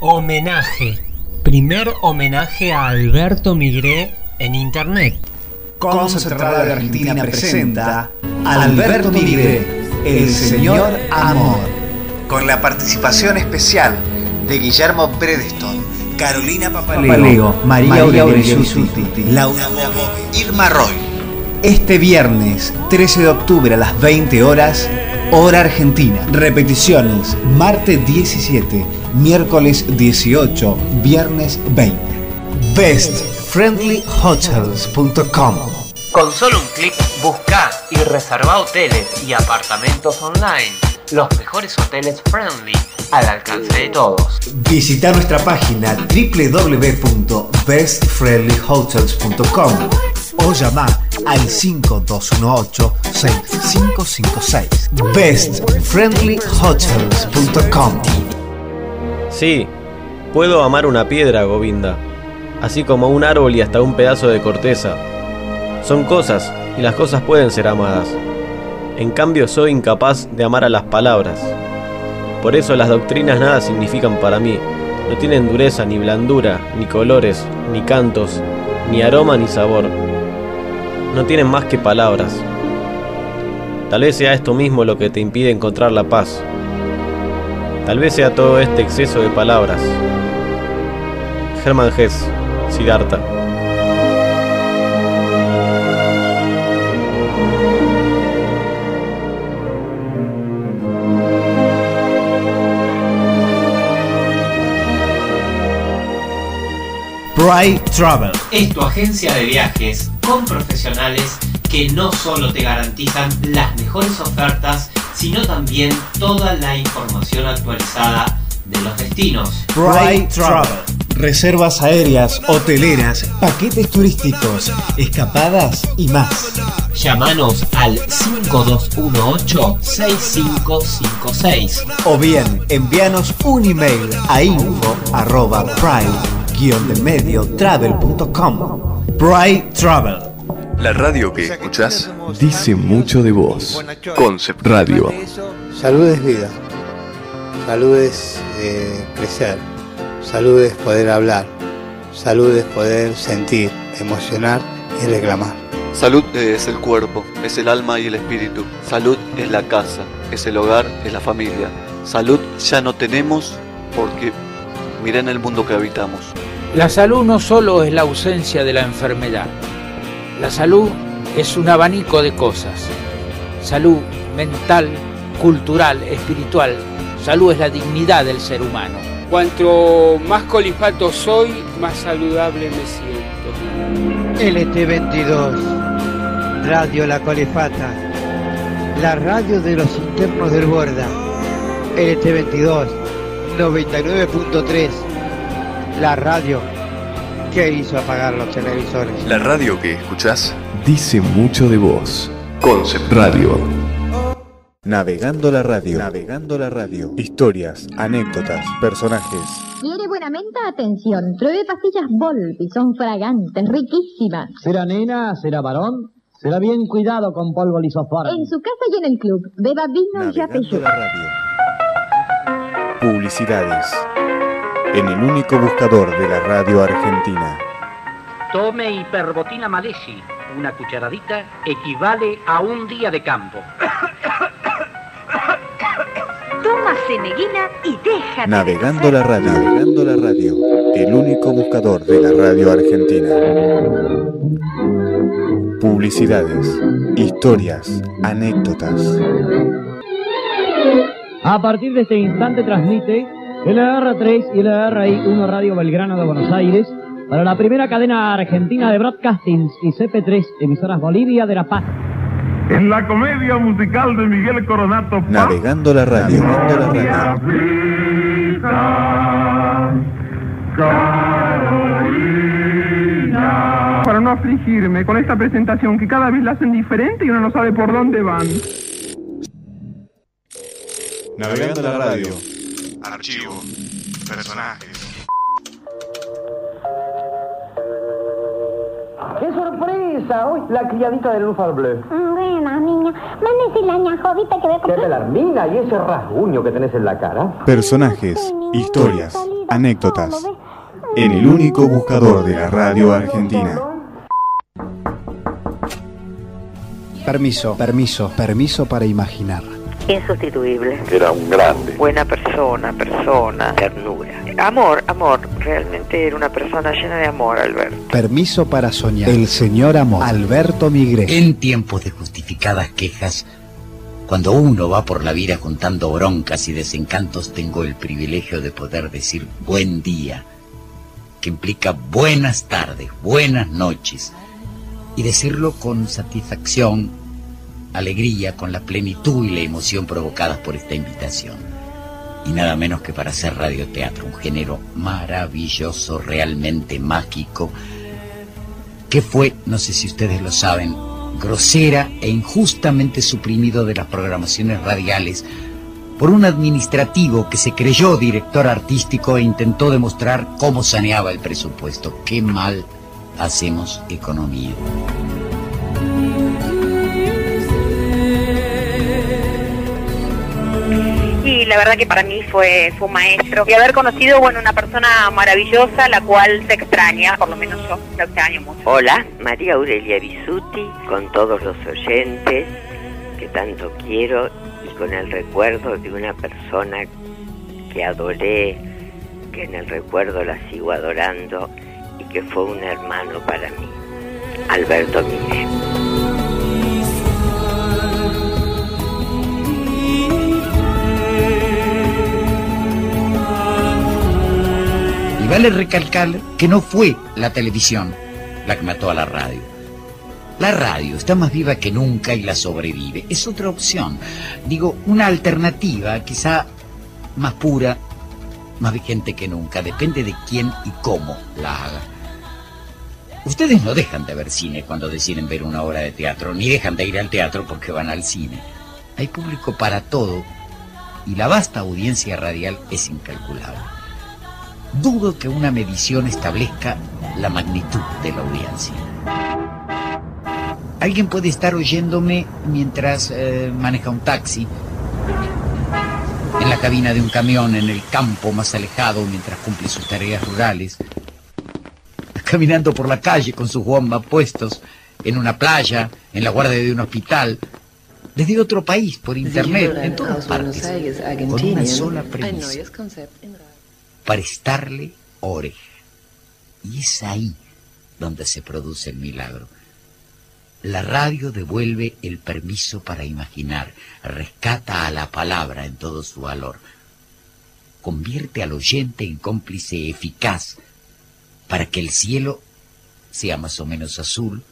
Homenaje. Primer homenaje a Alberto Migré en Internet. Concert Radio Argentina presenta Alberto Migré, el señor amor. Con la participación especial de Guillermo Predeston, Carolina Papaleo, María Yusuti, Laura Bobo, Irma Roy. Este viernes 13 de octubre a las 20 horas, hora argentina. Repeticiones, martes 17, miércoles 18, viernes 20. BestFriendlyHotels.com Con solo un clic, busca y reserva hoteles y apartamentos online. Los mejores hoteles friendly al alcance de todos. Visita nuestra página www.bestfriendlyhotels.com o llama al 5218-6556. BestFriendlyHotels.com Sí, puedo amar una piedra, Govinda, así como un árbol y hasta un pedazo de corteza. Son cosas, y las cosas pueden ser amadas. En cambio, soy incapaz de amar a las palabras. Por eso las doctrinas nada significan para mí. No tienen dureza, ni blandura, ni colores, ni cantos, ni aroma, ni sabor. No tienen más que palabras. Tal vez sea esto mismo lo que te impide encontrar la paz. Tal vez sea todo este exceso de palabras. Hermann Hesse, Siddhartha. Bright Travel. Es tu agencia de viajes con profesionales que no solo te garantizan las mejores ofertas, sino también toda la información actualizada de los destinos. Bright Travel. Reservas aéreas, hoteleras, paquetes turísticos, escapadas y más. Llámanos al 5218-6556. O bien, envíanos un email a info arroba pride travel.com. Bright Travel. La radio que escuchás dice mucho de vos. Concept Radio. Salud es vida. Salud es eh, crecer. Salud es poder hablar. Salud es poder sentir, emocionar y reclamar. Salud es el cuerpo, es el alma y el espíritu. Salud es la casa, es el hogar, es la familia. Salud ya no tenemos porque mira en el mundo que habitamos. La salud no solo es la ausencia de la enfermedad. La salud es un abanico de cosas. Salud mental, cultural, espiritual. Salud es la dignidad del ser humano. Cuanto más colifato soy, más saludable me siento. LT22, Radio La Colifata, la radio de los internos del Borda. LT22, 99.3, la radio que hizo apagar los televisores. La radio que escuchás dice mucho de vos. Concept Radio. Navegando la radio. Navegando la radio. Historias, anécdotas, personajes. ¿Quiere buena menta? Atención. Pruebe pastillas Volpi. Son fragantes, riquísimas. ¿Será nena? ¿Será varón? Será bien cuidado con polvo lisoforme. En su casa y en el club. Beba vino y ya Navegando la radio. Publicidades. En el único buscador de la radio argentina. Tome hiperbotina malesi. Una cucharadita equivale a un día de campo. Toma ceneguina y deja. Navegando la radio. Navegando la radio. El único buscador de la radio argentina. Publicidades. Historias. Anécdotas. A partir de este instante transmite LR3 y LRI1 Radio Belgrano de Buenos Aires para la primera cadena argentina de broadcastings y CP3, emisoras Bolivia de La Paz. En la comedia musical de Miguel Coronato. Paz, Navegando la radio. Navegando la radio. Para no afligirme con esta presentación que cada vez la hacen diferente y uno no sabe por dónde van. Navegando la radio. Archivo. Personajes. ¡Qué sorpresa! Hoy la criadita de Luz al Bleu. Buena, niña. Mándese la ñajovita que ve ¡Qué pelarmina! ¿Y ese rasguño que tenés en la cara? Personajes. Historias. anécdotas. En el único buscador de la radio argentina. Permiso, permiso, permiso para imaginar. Insustituible. Era un grande. Buena persona, persona, ternura. Amor, amor. Realmente era una persona llena de amor, Alberto. Permiso para soñar. El señor amor. Alberto Migré. En tiempos de justificadas quejas, cuando uno va por la vida juntando broncas y desencantos, tengo el privilegio de poder decir buen día, que implica buenas tardes, buenas noches, y decirlo con satisfacción, alegría, con la plenitud y la emoción provocadas por esta invitación. Y nada menos que para hacer radioteatro, un género maravilloso, realmente mágico, que fue, no sé si ustedes lo saben, grosera e injustamente suprimido de las programaciones radiales por un administrativo que se creyó director artístico e intentó demostrar cómo saneaba el presupuesto. Qué mal hacemos economía. La verdad que para mí fue, fue un maestro. Y haber conocido, bueno, una persona maravillosa, la cual se extraña, por lo menos yo la extraño mucho. Hola, María Aurelia Bisuti, con todos los oyentes que tanto quiero y con el recuerdo de una persona que adoré, que en el recuerdo la sigo adorando y que fue un hermano para mí, Alberto Miguel. Y vale recalcar que no fue la televisión la que mató a la radio. La radio está más viva que nunca y la sobrevive. Es otra opción. Digo, una alternativa quizá más pura, más vigente que nunca. Depende de quién y cómo la haga. Ustedes no dejan de ver cine cuando deciden ver una obra de teatro, ni dejan de ir al teatro porque van al cine. Hay público para todo y la vasta audiencia radial es incalculable. Dudo que una medición establezca la magnitud de la audiencia. Alguien puede estar oyéndome mientras eh, maneja un taxi, en la cabina de un camión, en el campo más alejado mientras cumple sus tareas rurales, caminando por la calle con sus bombas puestos, en una playa, en la guardia de un hospital, desde otro país, por internet, en todas partes, con una sola premisa, prestarle oreja. Y es ahí donde se produce el milagro. La radio devuelve el permiso para imaginar, rescata a la palabra en todo su valor, convierte al oyente en cómplice eficaz para que el cielo sea más o menos azul,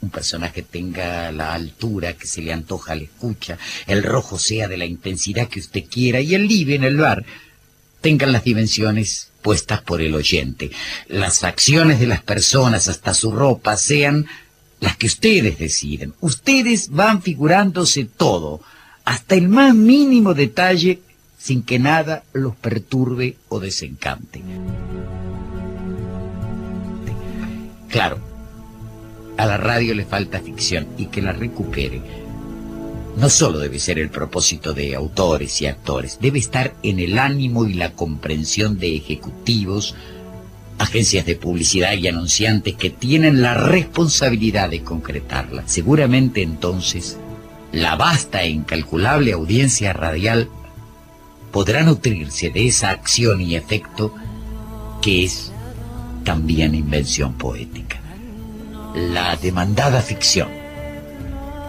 un personaje tenga la altura que se le antoja al escucha, el rojo sea de la intensidad que usted quiera y el libre en el bar tengan las dimensiones puestas por el oyente, las acciones de las personas hasta su ropa sean las que ustedes deciden. Ustedes van figurándose todo, hasta el más mínimo detalle, sin que nada los perturbe o desencante. Claro, a la radio le falta ficción y que la recupere. No solo debe ser el propósito de autores y actores, debe estar en el ánimo y la comprensión de ejecutivos, agencias de publicidad y anunciantes que tienen la responsabilidad de concretarla. Seguramente entonces la vasta e incalculable audiencia radial podrá nutrirse de esa acción y efecto que es también invención poética. La demandada ficción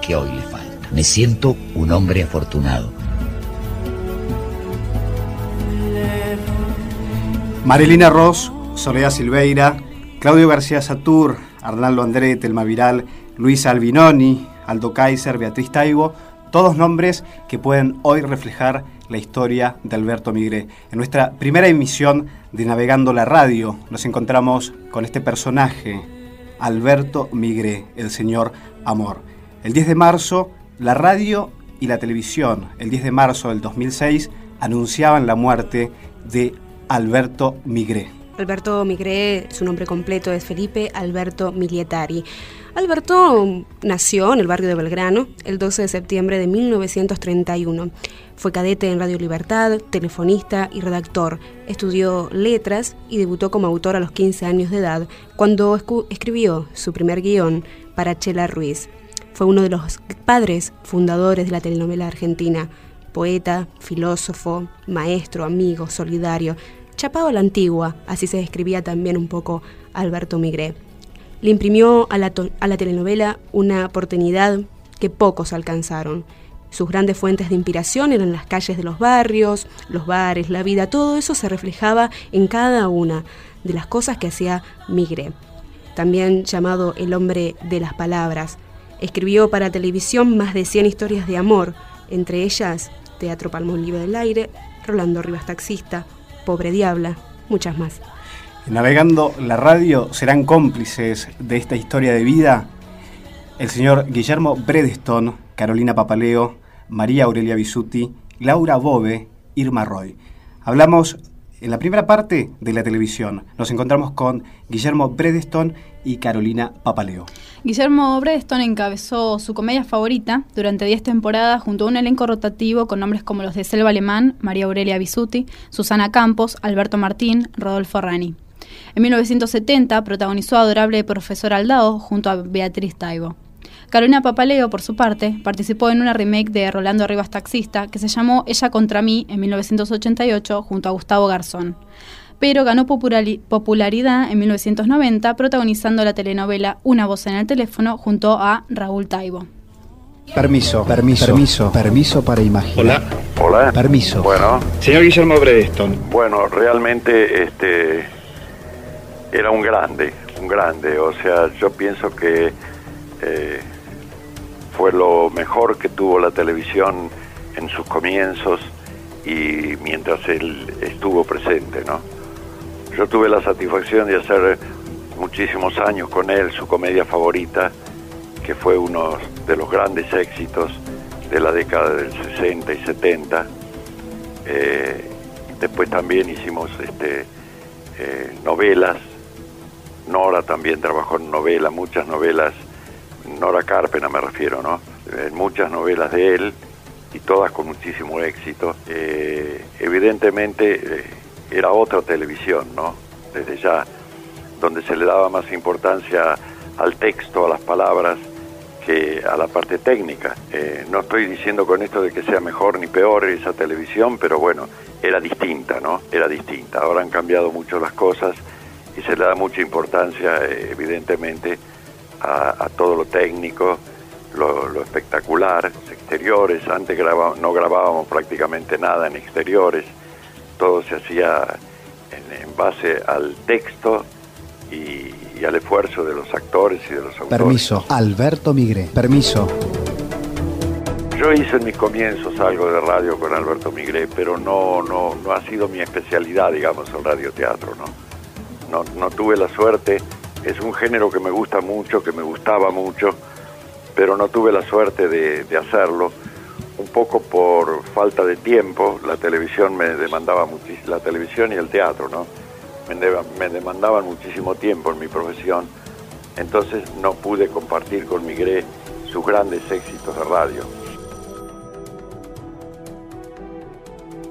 que hoy le falta. Me siento un hombre afortunado. Marilina Ross, Soledad Silveira, Claudio García Satur, Arnaldo André, Telma Viral, Luisa Albinoni, Aldo Kaiser, Beatriz Taibo, todos nombres que pueden hoy reflejar la historia de Alberto Migré. En nuestra primera emisión de Navegando la Radio nos encontramos con este personaje, Alberto Migré, el señor Amor. El 10 de marzo, la radio y la televisión, el 10 de marzo del 2006, anunciaban la muerte de Alberto Migré. Alberto Migré, su nombre completo es Felipe Alberto Milietari. Alberto nació en el barrio de Belgrano el 12 de septiembre de 1931. Fue cadete en Radio Libertad, telefonista y redactor. Estudió letras y debutó como autor a los 15 años de edad cuando escribió su primer guion para Chela Ruiz. Fue uno de los padres fundadores de la telenovela argentina. Poeta, filósofo, maestro, amigo, solidario. Chapado a la antigua, así se describía también un poco Alberto Migré le imprimió a la, a la telenovela una oportunidad que pocos alcanzaron. Sus grandes fuentes de inspiración eran las calles de los barrios, los bares, la vida, todo eso se reflejaba en cada una de las cosas que hacía Migre. También llamado el hombre de las palabras. Escribió para televisión más de 100 historias de amor, entre ellas Teatro Palmolive del Aire, Rolando Rivas Taxista, Pobre Diabla, muchas más. Navegando la radio serán cómplices de esta historia de vida el señor Guillermo Bredeston, Carolina Papaleo, María Aurelia Bisuti, Laura Bove, Irma Roy. Hablamos en la primera parte de la televisión. Nos encontramos con Guillermo Bredeston y Carolina Papaleo. Guillermo Bredeston encabezó su comedia favorita durante 10 temporadas junto a un elenco rotativo con nombres como los de Selva Alemán, María Aurelia Bisuti, Susana Campos, Alberto Martín, Rodolfo Rani. En 1970 protagonizó Adorable Profesor Aldao junto a Beatriz Taibo. Carolina Papaleo, por su parte, participó en una remake de Rolando Rivas Taxista que se llamó Ella contra mí en 1988 junto a Gustavo Garzón. Pero ganó popularidad en 1990 protagonizando la telenovela Una voz en el teléfono junto a Raúl Taibo. Permiso, permiso, permiso, permiso para imaginar. Hola. Hola. Permiso. Bueno. Señor Guillermo Bredeston. Bueno, realmente este era un grande, un grande. O sea, yo pienso que eh, fue lo mejor que tuvo la televisión en sus comienzos y mientras él estuvo presente, ¿no? Yo tuve la satisfacción de hacer muchísimos años con él su comedia favorita, que fue uno de los grandes éxitos de la década del 60 y 70. Eh, después también hicimos este, eh, novelas Nora también trabajó en novela, muchas novelas, Nora Carpena me refiero, ¿no? En muchas novelas de él y todas con muchísimo éxito. Eh, evidentemente eh, era otra televisión, ¿no? Desde ya, donde se le daba más importancia al texto, a las palabras, que a la parte técnica. Eh, no estoy diciendo con esto de que sea mejor ni peor esa televisión, pero bueno, era distinta, ¿no? Era distinta. Ahora han cambiado mucho las cosas y se le da mucha importancia, eh, evidentemente, a, todo lo técnico, lo, espectacular, exteriores. Antes no grabábamos prácticamente nada en exteriores, todo se hacía en, base al texto y, al esfuerzo de los actores y de los autores. Permiso, Alberto Migre, permiso. Yo hice en mis comienzos algo de radio con Alberto Migré, pero no, no, no ha sido mi especialidad, digamos, el radioteatro, ¿no? no, tuve la suerte, es un género que me gusta mucho, que me gustaba mucho, pero no tuve la suerte de, hacerlo, un poco por falta de tiempo, la televisión me demandaba muchísimo, la televisión y el teatro, ¿no? Me, demandaban muchísimo tiempo en mi profesión, entonces no pude compartir con Migré sus grandes éxitos de radio.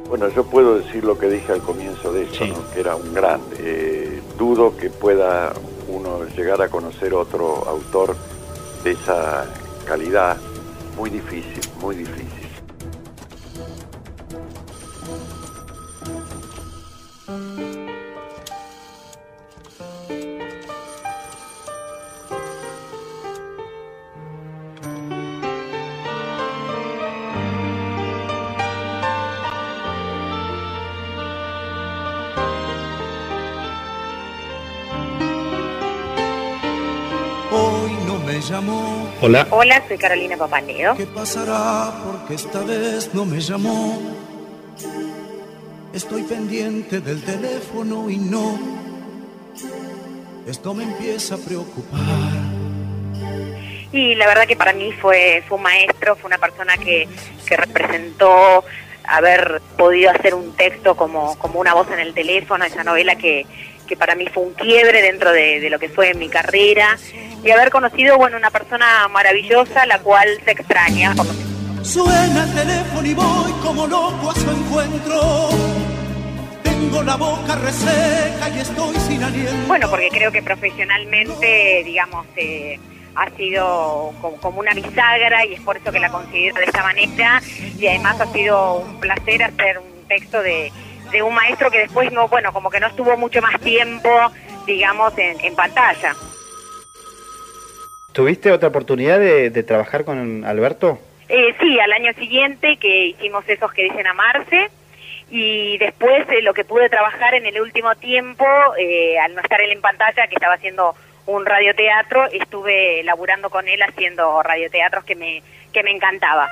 Bueno, yo puedo decir lo que dije al comienzo de esto, que era un grande. Eh, dudo que pueda uno llegar a conocer otro autor de esa calidad. Muy difícil, muy difícil. Hola. Hola, soy Carolina Papaleo. ¿Qué pasará porque esta vez no me llamó? Estoy pendiente del teléfono y no. Esto me empieza a preocupar. Y la verdad que para mí fue, fue un maestro, fue una persona que, que representó haber podido hacer un texto como, como una voz en el teléfono, esa novela que, que para mí fue un quiebre dentro de, lo que fue mi carrera y haber conocido, bueno, una persona maravillosa, la cual se extraña. Suena el teléfono y voy como loco a su encuentro. Tengo la boca reseca y estoy sin aliento. Bueno, porque creo que profesionalmente, digamos, eh, ha sido como una bisagra y es por eso que la considero de esta manera y además ha sido un placer hacer un texto de, de un maestro que después no, bueno, como que no estuvo mucho más tiempo, digamos, en, pantalla. ¿Tuviste otra oportunidad de trabajar con Alberto? Eh, sí, al año siguiente que hicimos esos que dicen amarse y después eh, lo que pude trabajar en el último tiempo, eh, al no estar él en pantalla, que estaba haciendo un radioteatro, estuve laburando con él haciendo radioteatros que me, que me encantaba.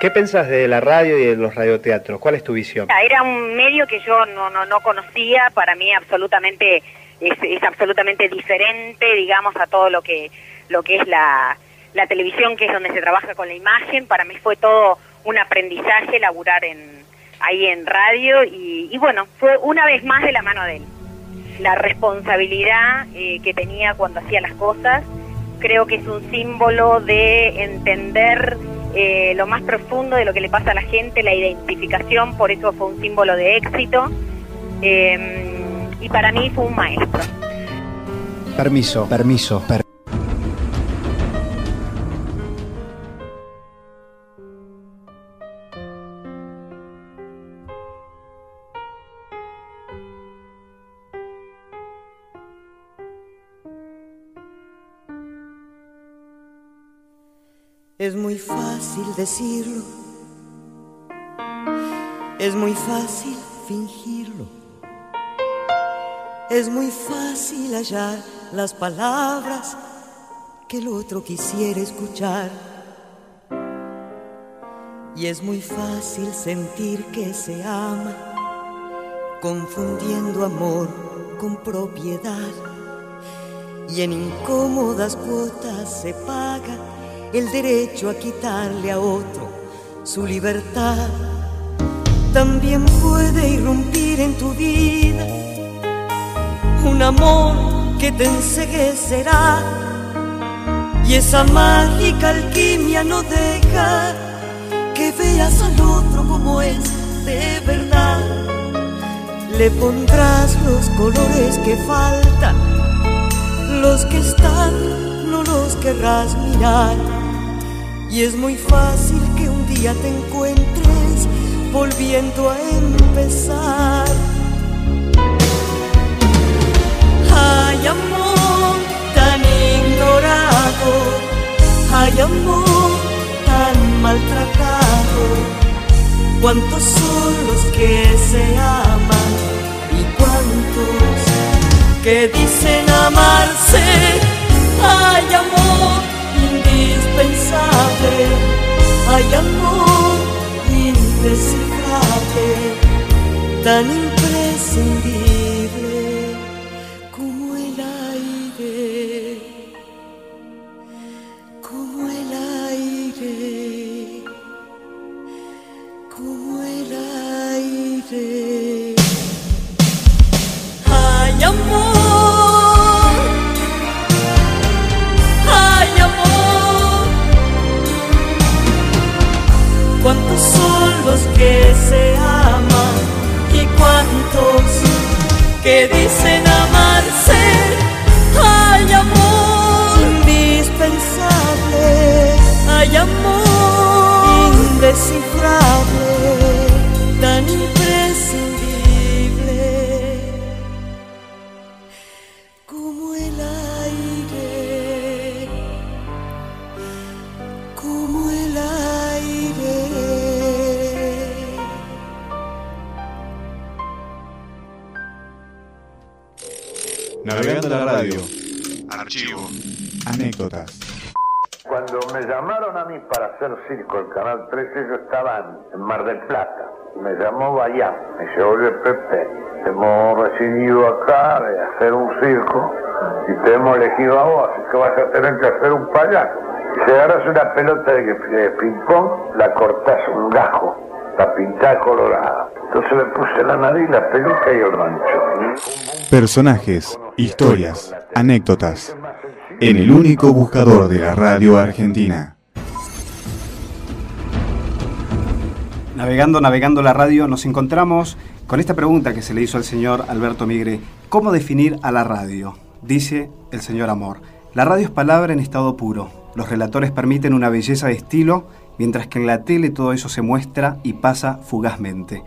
¿Qué pensás de la radio y de los radioteatros? ¿Cuál es tu visión? Era un medio que yo no, no, no conocía, para mí absolutamente es, absolutamente diferente, digamos, a todo lo que lo que es la, la televisión, que es donde se trabaja con la imagen, para mí fue todo un aprendizaje laburar en, ahí en radio y, bueno, fue una vez más de la mano de él. La responsabilidad eh, que tenía cuando hacía las cosas, creo que es un símbolo de entender eh, lo más profundo de lo que le pasa a la gente, la identificación, por eso fue un símbolo de éxito. Em, y para mí fue un maestro. Permiso, permiso, permiso. Es muy fácil decirlo, es muy fácil fingirlo, es muy fácil hallar las palabras que el otro quisiera escuchar. Y es muy fácil sentir que se ama, confundiendo amor con propiedad. Y en incómodas cuotas se paga el derecho a quitarle a otro su libertad. También puede irrumpir en tu vida un amor que te enseguecerá y esa mágica alquimia no deja que veas al otro como es de verdad. Le pondrás los colores que faltan, los que están no los querrás mirar y es muy fácil que un día te encuentres volviendo a empezar. Hay amor tan ignorado, hay amor tan maltratado. ¿Cuántos son los que se aman y cuántos que dicen amarse? Hay amor indispensable, hay amor indescifrable, tan imprescindible los que se aman y cuántos que dicen amarse. Hay amor indispensable, hay amor indescifrable, Navegando la radio. Archivo. Anécdotas. Cuando me llamaron a mí para hacer circo el Canal 13, yo estaba en Mar del Plata. Me llamó Bayán, me dice, oye Pepe, hemos recibido acá de hacer un circo y te hemos elegido a vos, así que vas a tener que hacer un payaso. Si agarras una pelota de, ping-pong, la cortás un gajo, la pintás colorada. Entonces le puse la nariz, la peluca y el rancho Personajes, historias, anécdotas. En el único buscador de la radio argentina. Navegando, navegando la radio, nos encontramos con esta pregunta que se le hizo al señor Alberto Migre. ¿Cómo definir a la radio? Dice el señor Amor. La radio es palabra en estado puro. Los relatores permiten una belleza de estilo, mientras que en la tele todo eso se muestra y pasa fugazmente.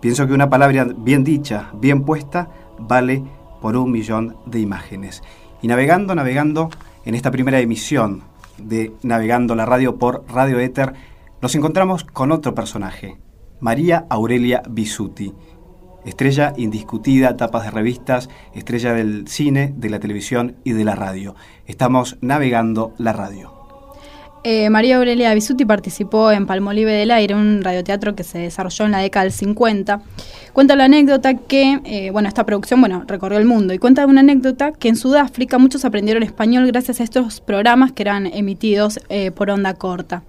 Pienso que una palabra bien dicha, bien puesta, vale por un millón de imágenes. Y navegando, navegando en esta primera emisión de Navegando la Radio por Radio Éter, nos encontramos con otro personaje, María Aurelia Bisuti estrella indiscutida, tapas de revistas, estrella del cine, de la televisión y de la radio. Estamos navegando la radio. Eh, María Aurelia Bisuti participó en Palmolive del Aire, un radioteatro que se desarrolló en la década del 50. Cuenta la anécdota que, eh, bueno, esta producción, bueno, recorrió el mundo y cuenta una anécdota que en Sudáfrica muchos aprendieron español gracias a estos programas que eran emitidos eh, por onda corta.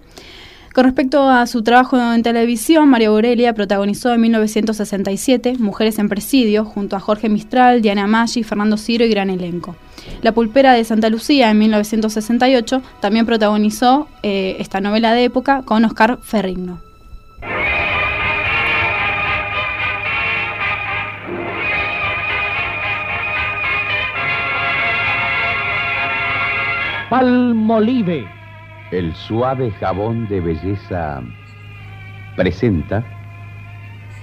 Con respecto a su trabajo en televisión, María Aurelia protagonizó en 1967 Mujeres en Presidio junto a Jorge Mistral, Diana Maggi, Fernando Ciro y gran elenco. La Pulpera de Santa Lucía en 1968 también protagonizó eh, esta novela de época con Oscar Ferrigno. Palmolive el suave jabón de belleza presenta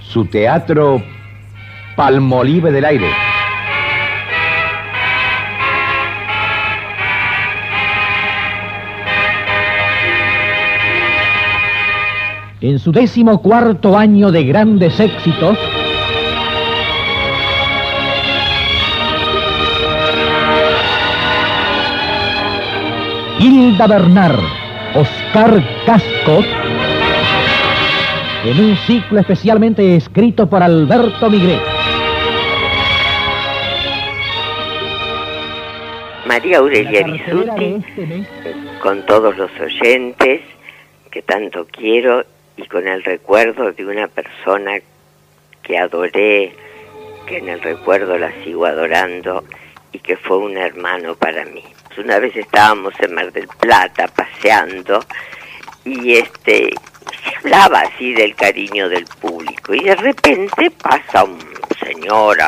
su teatro Palmolive del Aire. En su décimo cuarto año de grandes éxitos, Hilda Bernard, Oscar Casco, en un ciclo especialmente escrito por Alberto Migré. María Aurelia Bisuti, con todos los oyentes que tanto quiero y con el recuerdo de una persona que adoré, que en el recuerdo la sigo adorando y que fue un hermano para mí una vez estábamos en Mar del Plata paseando y este se hablaba así del cariño del público y de repente pasa un señor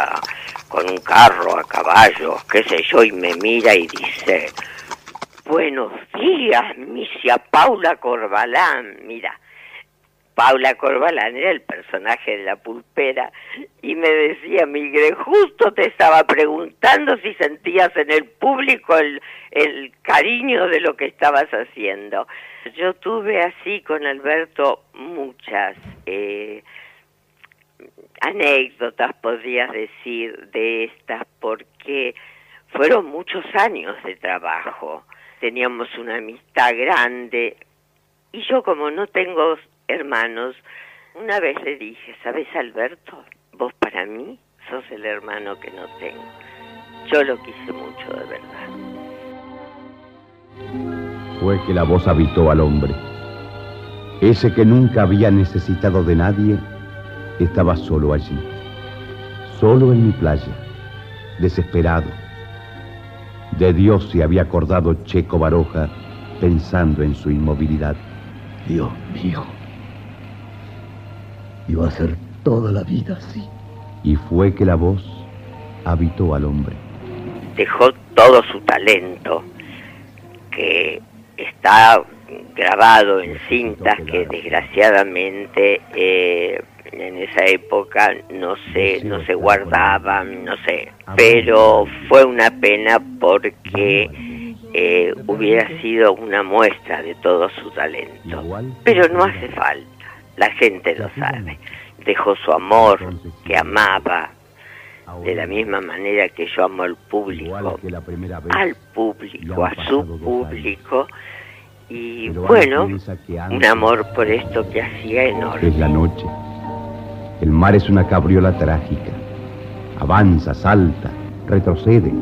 con un carro a caballo, qué sé yo, y me mira y dice, buenos días, misia Paula Corbalán, mira, Paula Corbalán era el personaje de la pulpera y me decía, Miguel, justo te estaba preguntando si sentías en el público el, cariño de lo que estabas haciendo. Yo tuve así con Alberto muchas eh, anécdotas, podrías decir, de estas, porque fueron muchos años de trabajo. Teníamos una amistad grande y yo como no tengo hermanos, una vez le dije, ¿sabes Alberto? Vos para mí sos el hermano que no tengo. Yo lo quise mucho de verdad. Fue que la voz habitó al hombre. Ese que nunca había necesitado de nadie, estaba solo allí. Solo en mi playa, desesperado. De Dios se había acordado Checo Baroja pensando en su inmovilidad. Dios mío, Iba a ser toda la vida así. Y fue que la voz habitó al hombre. Dejó todo su talento, que está grabado en cintas que desgraciadamente eh, en esa época no se no se guardaban no sé pero fue una pena porque eh, hubiera sido una muestra de todo su talento. Pero no hace falta la gente lo sabe. Dejó su amor, que amaba, de la misma manera que yo amo al público, al público, a su público, y bueno, un amor por esto que hacía enorme. Es la noche. El mar es una cabriola trágica. Avanza, salta, retrocede.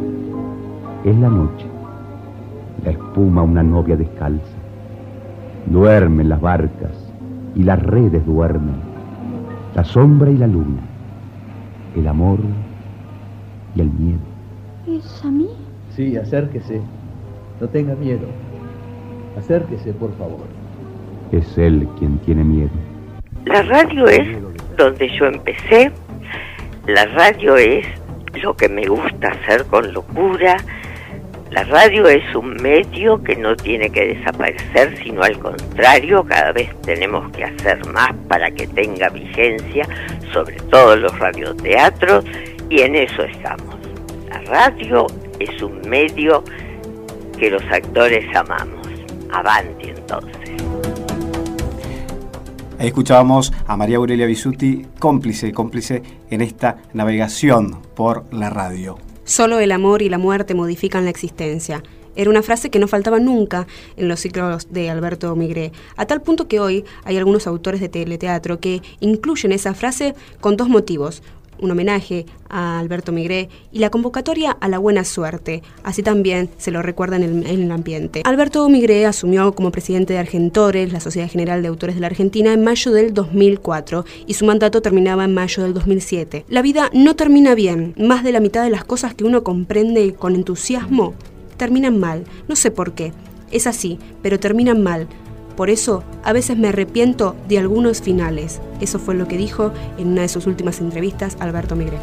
Es la noche. La espuma una novia descalza. Duermen las barcas y las redes duermen, la sombra y la luna, el amor y el miedo. ¿Es a mí? Sí, acérquese. No tenga miedo. Acérquese, por favor. Es él quien tiene miedo. La radio es donde yo empecé. La radio es lo que me gusta hacer con locura. La radio es un medio que no tiene que desaparecer, sino al contrario, cada vez tenemos que hacer más para que tenga vigencia, sobre todo los radioteatros, y en eso estamos. La radio es un medio que los actores amamos. Avanti entonces. Ahí escuchábamos a María Aurelia Bisuti, cómplice, cómplice en esta navegación por la radio. Solo el amor y la muerte modifican la existencia. Era una frase que no faltaba nunca en los ciclos de Alberto Migré, a tal punto que hoy hay algunos autores de teleteatro que incluyen esa frase con dos motivos un homenaje a Alberto Migré y la convocatoria a la buena suerte. Así también se lo recuerda en el, en el, ambiente. Alberto Migré asumió como presidente de Argentores, la Sociedad General de Autores de la Argentina, en mayo del 2004 y su mandato terminaba en mayo del 2007. La vida no termina bien. Más de la mitad de las cosas que uno comprende con entusiasmo terminan mal. No sé por qué. Es así, pero terminan mal. Por eso, a veces me arrepiento de algunos finales. Eso fue lo que dijo en una de sus últimas entrevistas Alberto Migré.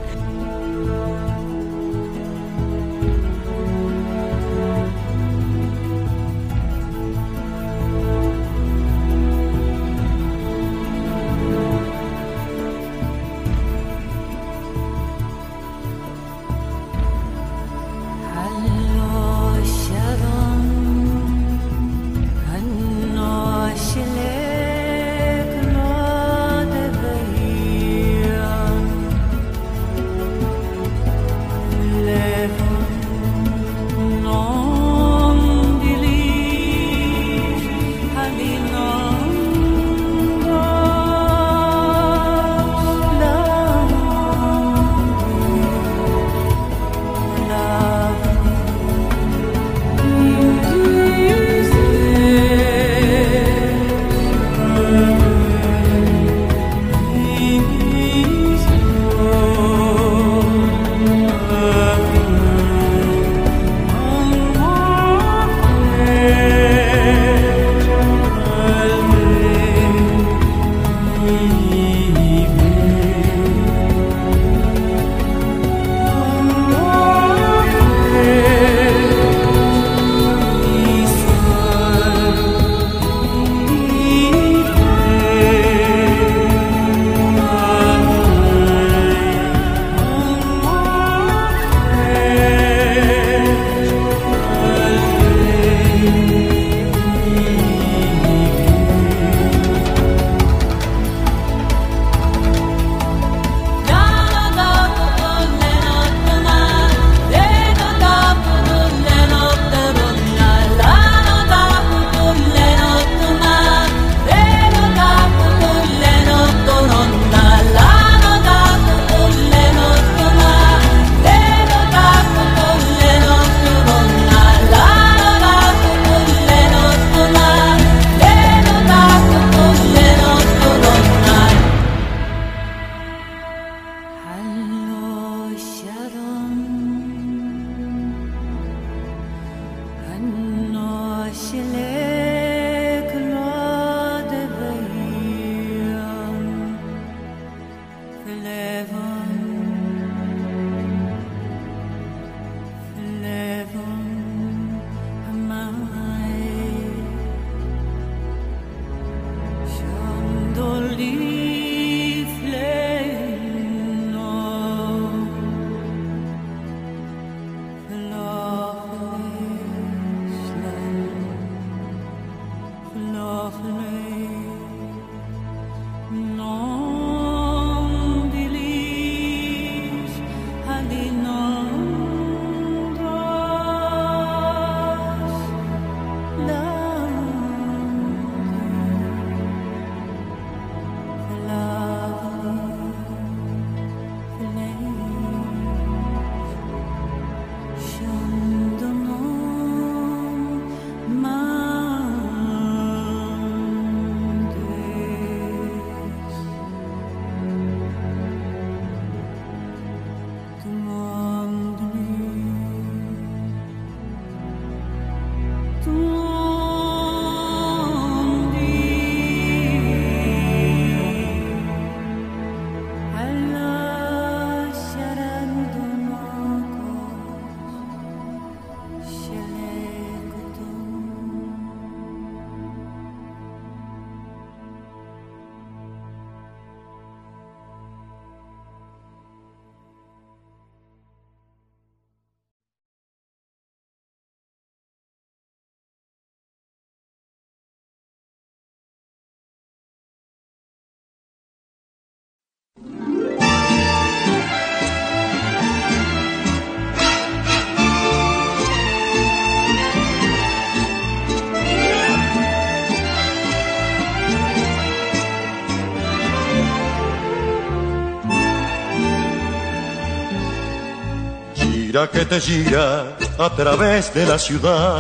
Gira que te gira a través de la ciudad.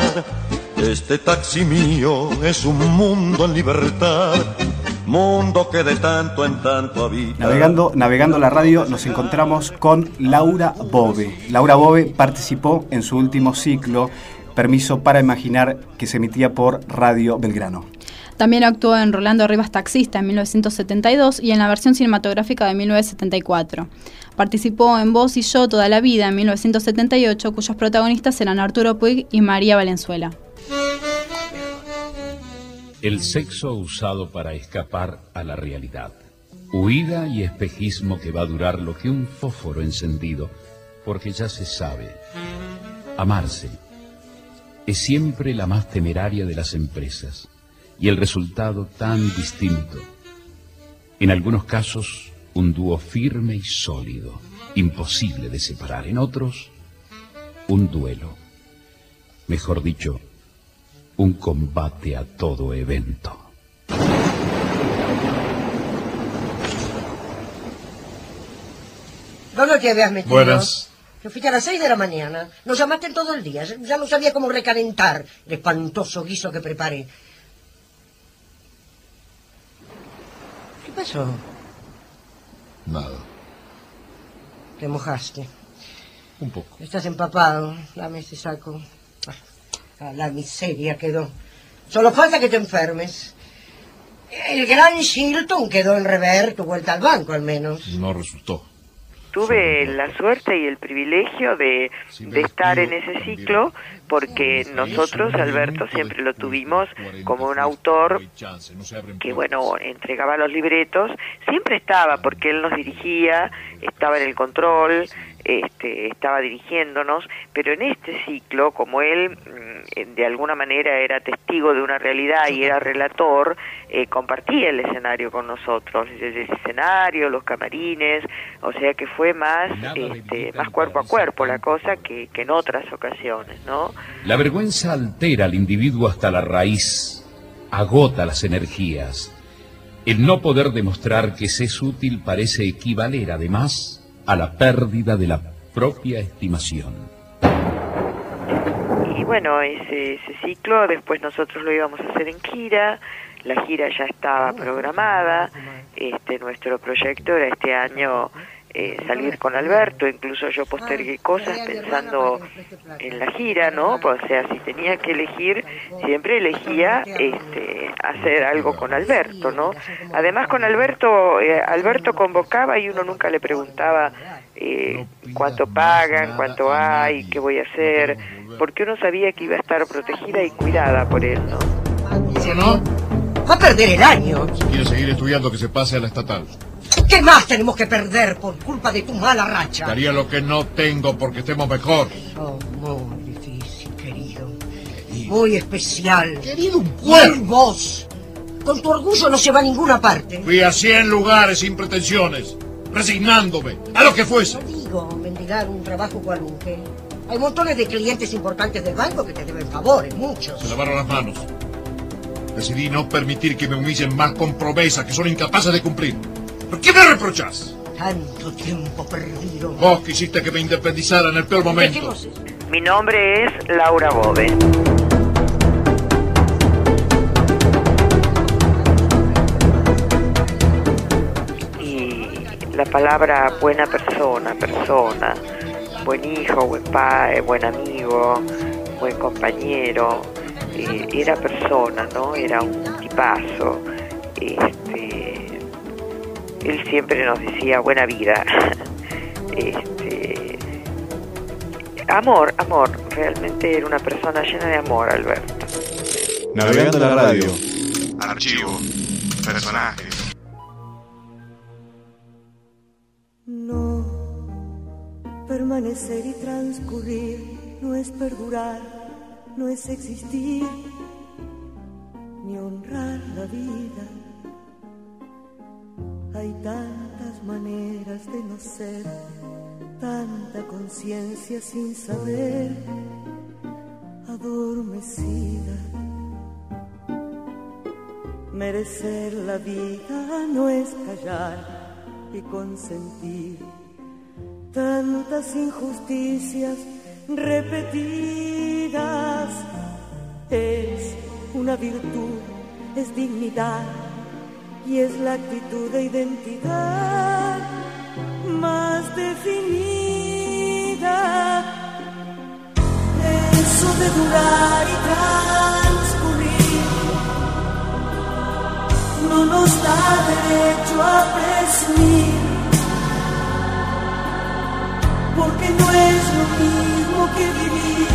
Este taxi mío es un mundo en libertad, mundo que de tanto en tanto habita. Navegando, navegando la radio nos encontramos con Laura Bove. Laura Bove participó en su último ciclo, Permiso para Imaginar, que se emitía por Radio Belgrano. También actuó en Rolando Rivas Taxista en 1972 y en la versión cinematográfica de 1974. Participó en Voz y Yo toda la vida en 1978, cuyos protagonistas eran Arturo Puig y María Valenzuela. El sexo usado para escapar a la realidad. Huida y espejismo que va a durar lo que un fósforo encendido, porque ya se sabe. Amarse es siempre la más temeraria de las empresas y el resultado tan distinto. En algunos casos, un dúo firme y sólido, imposible de separar. En otros, un duelo. Mejor dicho, un combate a todo evento. ¿Dónde te habías metido? Buenas. Yo fui a las seis de la mañana. Nos llamaste todo el día. Ya no sabía cómo recalentar el espantoso guiso que preparé. Pasó? Nada. Te mojaste. Un poco. Estás empapado. Dame ese saco. Ah, la miseria quedó. Solo falta que te enfermes. El gran Shilton quedó en rever tu vuelta al banco, al menos. No resultó. Tuve la suerte y el privilegio de, de estar en ese ciclo porque nosotros, Alberto, siempre lo tuvimos como un autor que, bueno, entregaba los libretos, siempre estaba porque él nos dirigía, estaba en el control, este, estaba dirigiéndonos, pero en este ciclo, como él mm, de alguna manera era testigo de una realidad y era relator, eh, compartía el escenario con nosotros, el escenario, los camarines, o sea que fue más, este, más cuerpo a cuerpo la cosa que, que en otras ocasiones, ¿no? La vergüenza altera al individuo hasta la raíz, agota las energías. El no poder demostrar que se es útil parece equivaler además a la pérdida de la propia estimación. Y bueno, ese, ese ciclo después nosotros lo íbamos a hacer en gira, la gira ya estaba programada, este nuestro proyecto era este año eh, salir con Alberto, incluso yo postergué cosas pensando en la gira, ¿no? O sea, si tenía que elegir, siempre elegía este, hacer algo con Alberto, ¿no? Además con Alberto, eh, Alberto convocaba y uno nunca le preguntaba eh, cuánto pagan, cuánto hay, qué voy a hacer, porque uno sabía que iba a estar protegida y cuidada por él, ¿no? ¿No? Va a perder el año. Si quiere seguir estudiando, que se pase a la estatal. ¿Qué más tenemos que perder por culpa de tu mala racha? Daría lo que no tengo porque estemos mejor. Oh, muy difícil, querido. Muy especial. Querido, un Muy vos. Con tu orgullo no se va a ninguna parte. Fui a 100 lugares sin pretensiones, resignándome a lo que fuese. No digo mendigar un trabajo cualunque. Hay montones de clientes importantes del banco que te deben favores, muchos. Se lavaron las manos. Decidí no permitir que me humillen más con promesas que son incapaces de cumplir. ¿Por qué me reprochas? Tanto tiempo perdido. Vos quisiste que me independizara en el peor momento. Mi nombre es Laura Bove. Y la palabra buena persona, persona, buen hijo, buen padre, buen amigo, buen compañero, eh, era persona, ¿no? Era un tipazo. Este, él siempre nos decía buena vida. Este, amor, amor, realmente era una persona llena de amor, Alberto. Navegando la radio. Archivo. Personajes. No, permanecer y transcurrir no es perdurar, no es existir, ni honrar la vida. Hay tantas maneras de no ser, tanta conciencia sin saber, adormecida. Merecer la vida no es callar y consentir tantas injusticias repetidas. Es una virtud, es dignidad y es la actitud de identidad más definida. Eso de durar y transcurrir no nos da derecho a presumir porque no es lo mismo que vivir,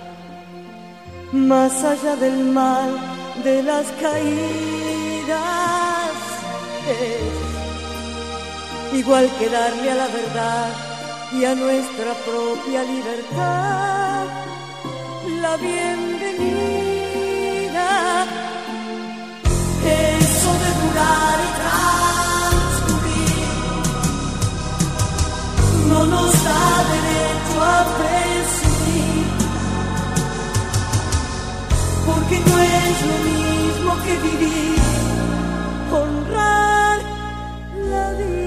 más allá del mal de las caídas. Es igual que darle a la verdad y a nuestra propia libertad la bienvenida. Eso de durar y transcurrir no nos da derecho a presumir, es lo mismo que vivir, honrar la vida.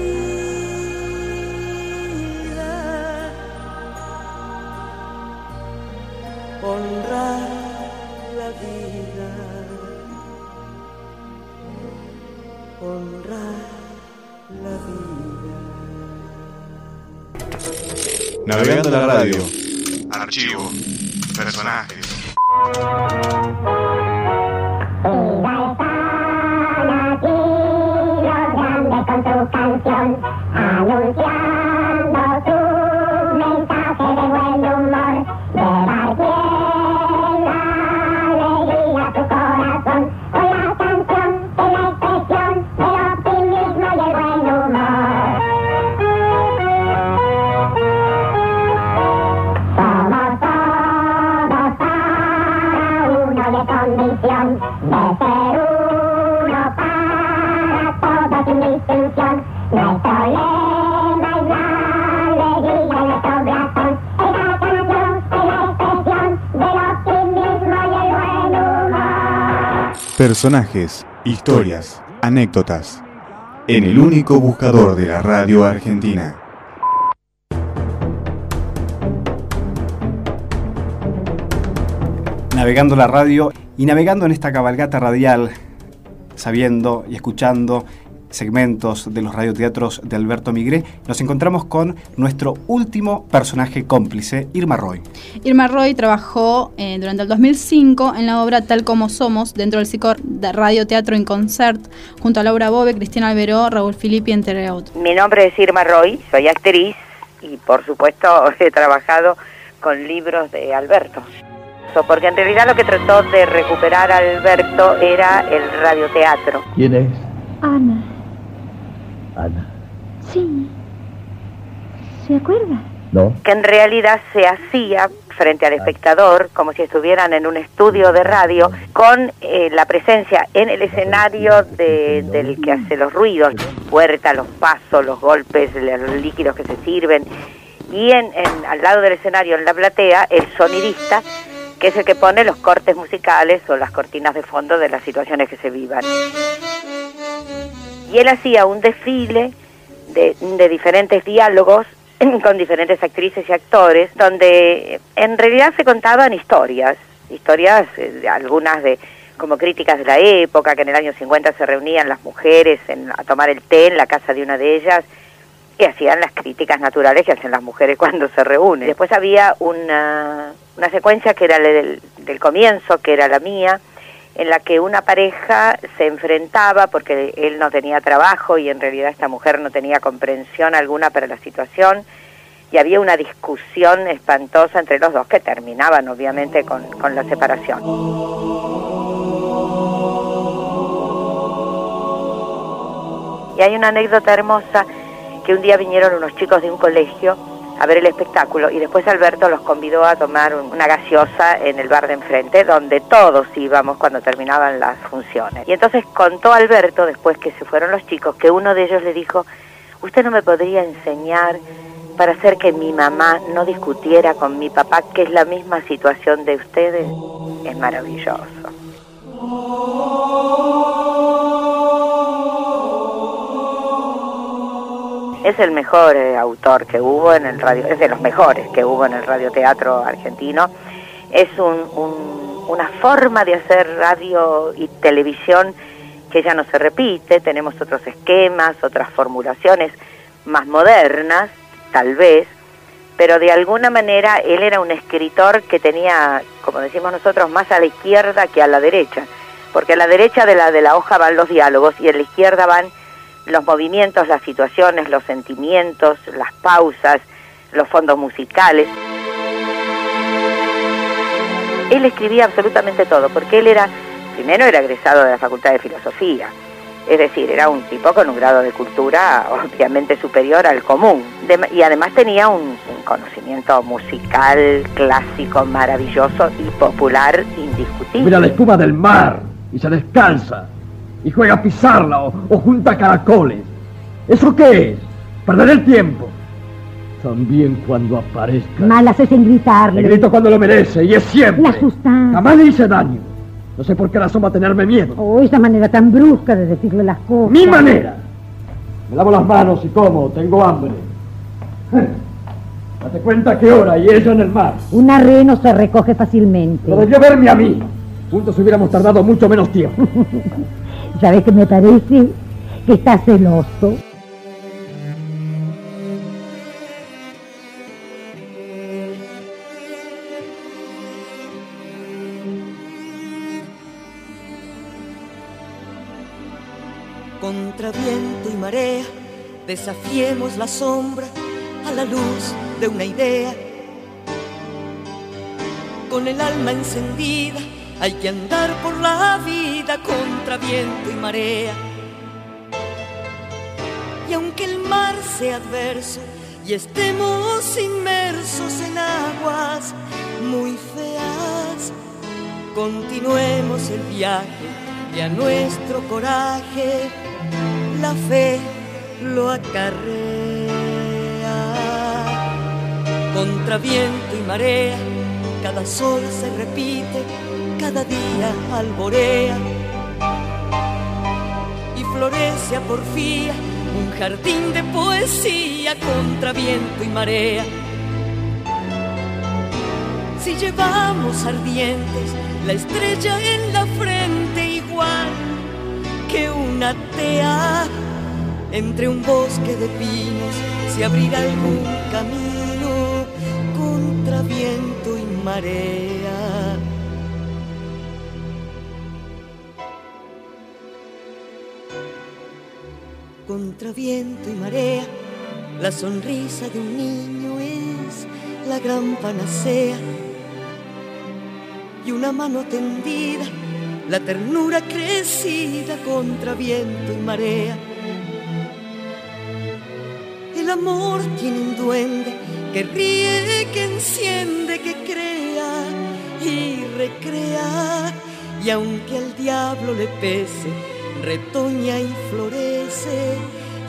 honrar la vida, honrar la vida. Navegando la radio. Archivo. Personajes. Personajes, historias, anécdotas. En el único buscador de la radio argentina. navegando la radio y navegando en esta cabalgata radial, sabiendo y escuchando segmentos de los radioteatros de Alberto Migré, nos encontramos con nuestro último personaje cómplice, Irma Roy. Irma Roy trabajó eh, durante el 2005 en la obra Tal como Somos, dentro del ciclo de Radio Teatro en Concert, junto a Laura Bobe, Cristina Alberó, Raúl Filippi, entre otros. Mi nombre es Irma Roy, soy actriz y por supuesto he trabajado con libros de Alberto. Porque en realidad lo que trató de recuperar Alberto era el radioteatro. ¿Quién es? Ana, Ana. sí. ¿Se acuerda? ¿No? que en realidad se hacía frente al espectador, como si estuvieran en un estudio de radio, con eh, la presencia en el escenario de- del que hace los ruidos, puerta, los pasos, los golpes, los líquidos que se sirven, y en, en- al lado del escenario, en la platea, el sonidista, que es el que pone los cortes musicales o las cortinas de fondo de las situaciones que se vivan. Y él hacía un desfile de, de diferentes diálogos con diferentes actrices y actores, donde en realidad se contaban historias, historias, eh, algunas de como críticas de la época, que en el año 50 se reunían las mujeres en- a tomar el té en la casa de una de ellas y hacían las críticas naturales que hacen las mujeres cuando se reúnen. Después había una, una secuencia que era del, del comienzo, que era la mía, en la que una pareja se enfrentaba porque él no tenía trabajo y en realidad esta mujer no tenía comprensión alguna para la situación y había una discusión espantosa entre los dos que terminaban obviamente con, con la separación. Y hay una anécdota hermosa que un día vinieron unos chicos de un colegio a ver el espectáculo y después Alberto los convidó a tomar un- una gaseosa en el bar de enfrente donde todos íbamos cuando terminaban las funciones. Y entonces contó Alberto, después que se fueron los chicos, que uno de ellos le dijo, usted no me podría enseñar para hacer que mi mamá no discutiera con mi papá, que es la misma situación de ustedes. Es maravilloso. Es el mejor eh, autor que hubo en el radio, es de los mejores que hubo en el radioteatro argentino. Es un- un- una forma de hacer radio y televisión que ya no se repite, tenemos otros esquemas, otras formulaciones más modernas, tal vez, pero de alguna manera él era un escritor que tenía, como decimos nosotros, más a la izquierda que a la derecha, porque a la derecha de la, de la hoja van los diálogos y a la izquierda van los movimientos, las situaciones, los sentimientos, las pausas, los fondos musicales. Él escribía absolutamente todo, porque él era, primero era egresado de la Facultad de Filosofía, es decir, era un tipo con un grado de cultura obviamente superior al común, y además tenía un, un conocimiento musical, clásico, maravilloso y popular indiscutible. Mira la espuma del mar y se descansa y juega a pisarla o, o junta caracoles. ¿Eso qué es? Perder el tiempo. También cuando aparezca. Mal haces en gritarle. Le grito cuando lo merece y es siempre. La asustas. Jamás le hice daño. No sé por qué razón va a tenerme miedo. Oh, esa manera tan brusca de decirle las cosas. Mi manera. Me lavo las manos y como, tengo hambre. Date cuenta qué hora y ella en el mar. Una re no se recoge fácilmente. Lo debió verme a mí. Juntos hubiéramos tardado mucho menos tiempo. ¿Sabes qué me parece? Que está celoso. Contra viento y marea, desafiemos la sombra a la luz de una idea. Con el alma encendida, hay que andar por la vida contra viento y marea. Y aunque el mar sea adverso y estemos inmersos en aguas muy feas, continuemos el viaje y a nuestro coraje la fe lo acarrea. Contra viento y marea, cada sol se repite, cada día alborea y florece a porfía un jardín de poesía contra viento y marea. Si llevamos ardientes la estrella en la frente igual que una tea, entre un bosque de pinos se abrirá algún camino contra viento y marea. Contra viento y marea, la sonrisa de un niño es la gran panacea y una mano tendida, la ternura crecida contra viento y marea. El amor tiene un duende que ríe, que enciende, que crea y recrea. Y aunque al diablo le pese, retoña y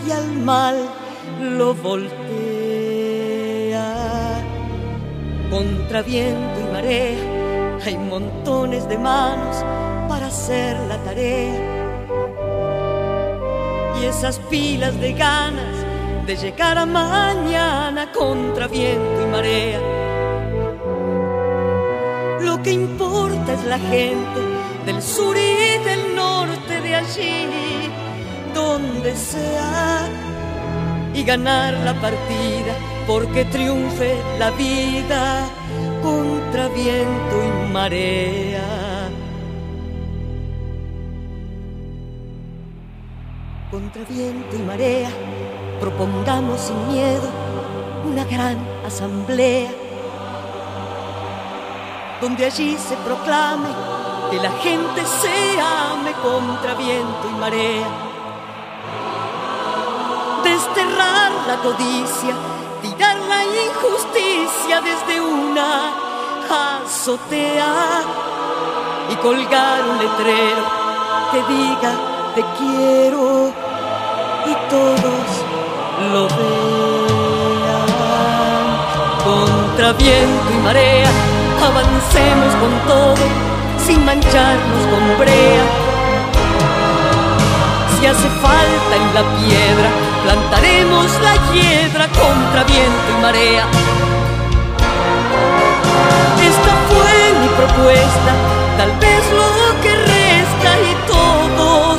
y al mal lo voltea. Contra viento y marea hay montones de manos para hacer la tarea. Y esas pilas de ganas de llegar a mañana contra viento y marea. Lo que importa es la gente del sur y del norte de allí, donde sea, y ganar la partida porque triunfe la vida contra viento y marea. Contra viento y marea, propongamos sin miedo una gran asamblea, donde allí se proclame que la gente se ame contra viento y marea. Desterrar la codicia, tirar la injusticia desde una azotea y colgar un letrero que diga te quiero y todos lo vean. Contra viento y marea, avancemos con todo, sin mancharnos con brea. Si hace falta en la piedra, plantaremos la hiedra contra viento y marea. Esta fue mi propuesta, tal vez lo que resta y todos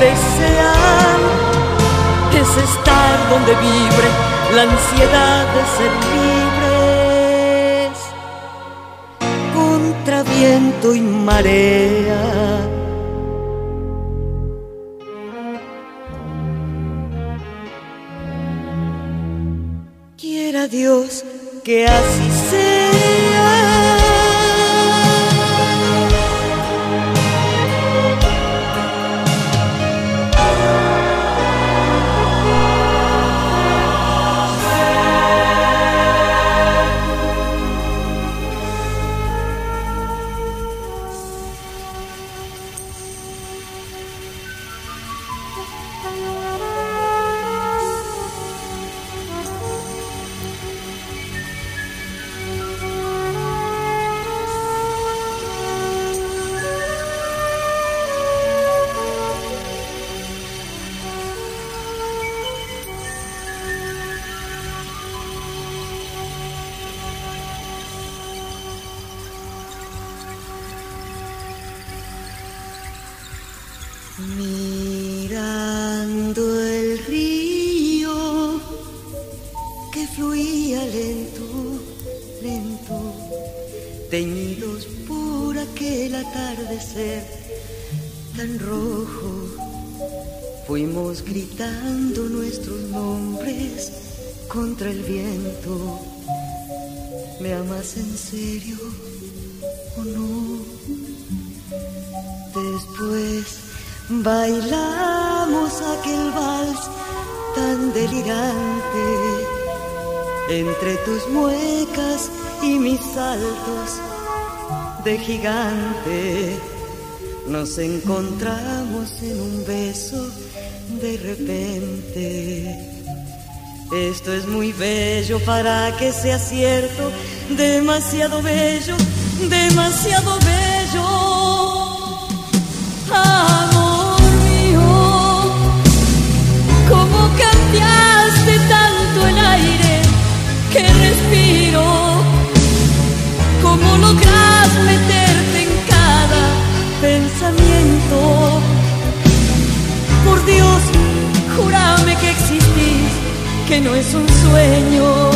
desean es estar donde vibre la ansiedad de ser libres contra viento y marea. Que así para que sea cierto, demasiado bello, demasiado bello. Amor mío, cómo cambiaste tanto el aire que respiro, cómo logras meterte en cada pensamiento. Por Dios, júrame que existís, que no es un sueño.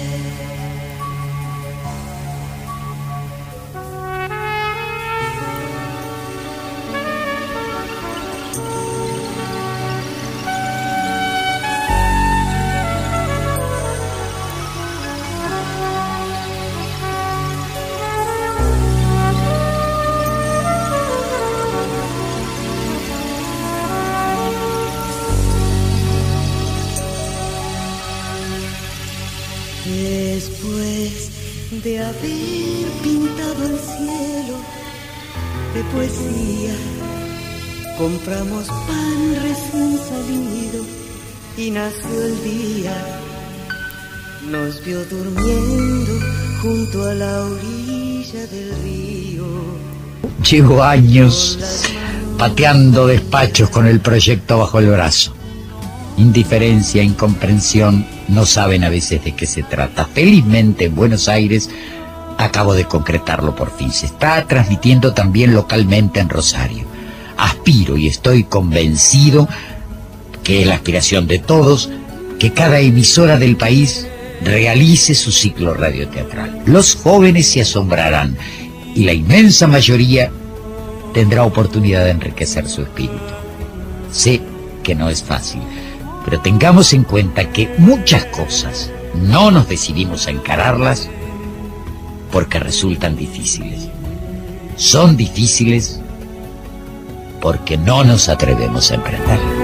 de haber pintado el cielo de poesía, compramos pan recién salido y nació el día. Nos vio durmiendo junto a la orilla del río. Llevo años pateando despachos con el proyecto bajo el brazo. Indiferencia, incomprensión, no saben a veces de qué se trata. Felizmente en Buenos Aires acabo de concretarlo por fin. Se está transmitiendo también localmente en Rosario. Aspiro y estoy convencido que es la aspiración de todos que cada emisora del país realice su ciclo radioteatral. Los jóvenes se asombrarán y la inmensa mayoría tendrá oportunidad de enriquecer su espíritu. Sé que no es fácil, pero tengamos en cuenta que muchas cosas no nos decidimos a encararlas porque resultan difíciles. Son difíciles porque no nos atrevemos a emprender.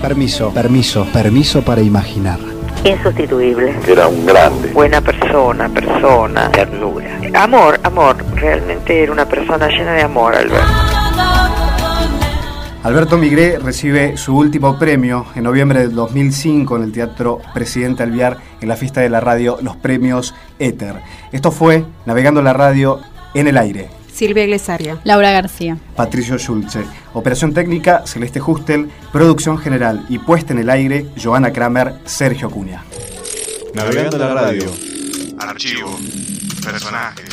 Permiso, permiso, permiso para imaginar. Insustituible. Era un grande. Buena persona, persona, ternura. Amor, amor. Realmente era una persona llena de amor, Alberto. Alberto Migré recibe su último premio en noviembre del 2005 en el Teatro Presidente Alviar en la fiesta de la radio Los Premios Éter. Esto fue Navegando la Radio en el aire. Silvia Glesaria. Laura García. Patricio Schulze. Operación técnica, Celeste Justel. Producción general y puesta en el aire, Joana Kramer, Sergio Cuña. Navegando la radio. Archivo. Personajes.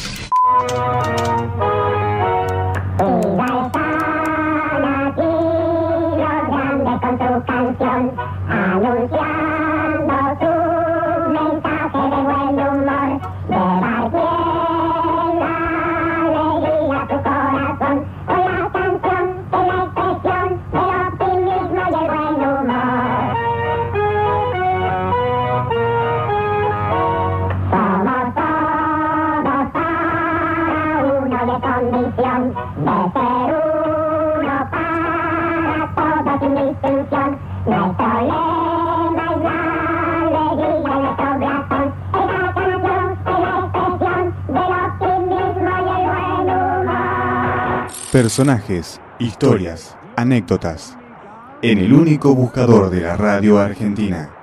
Personajes, historias, anécdotas. En el único buscador de la radio argentina.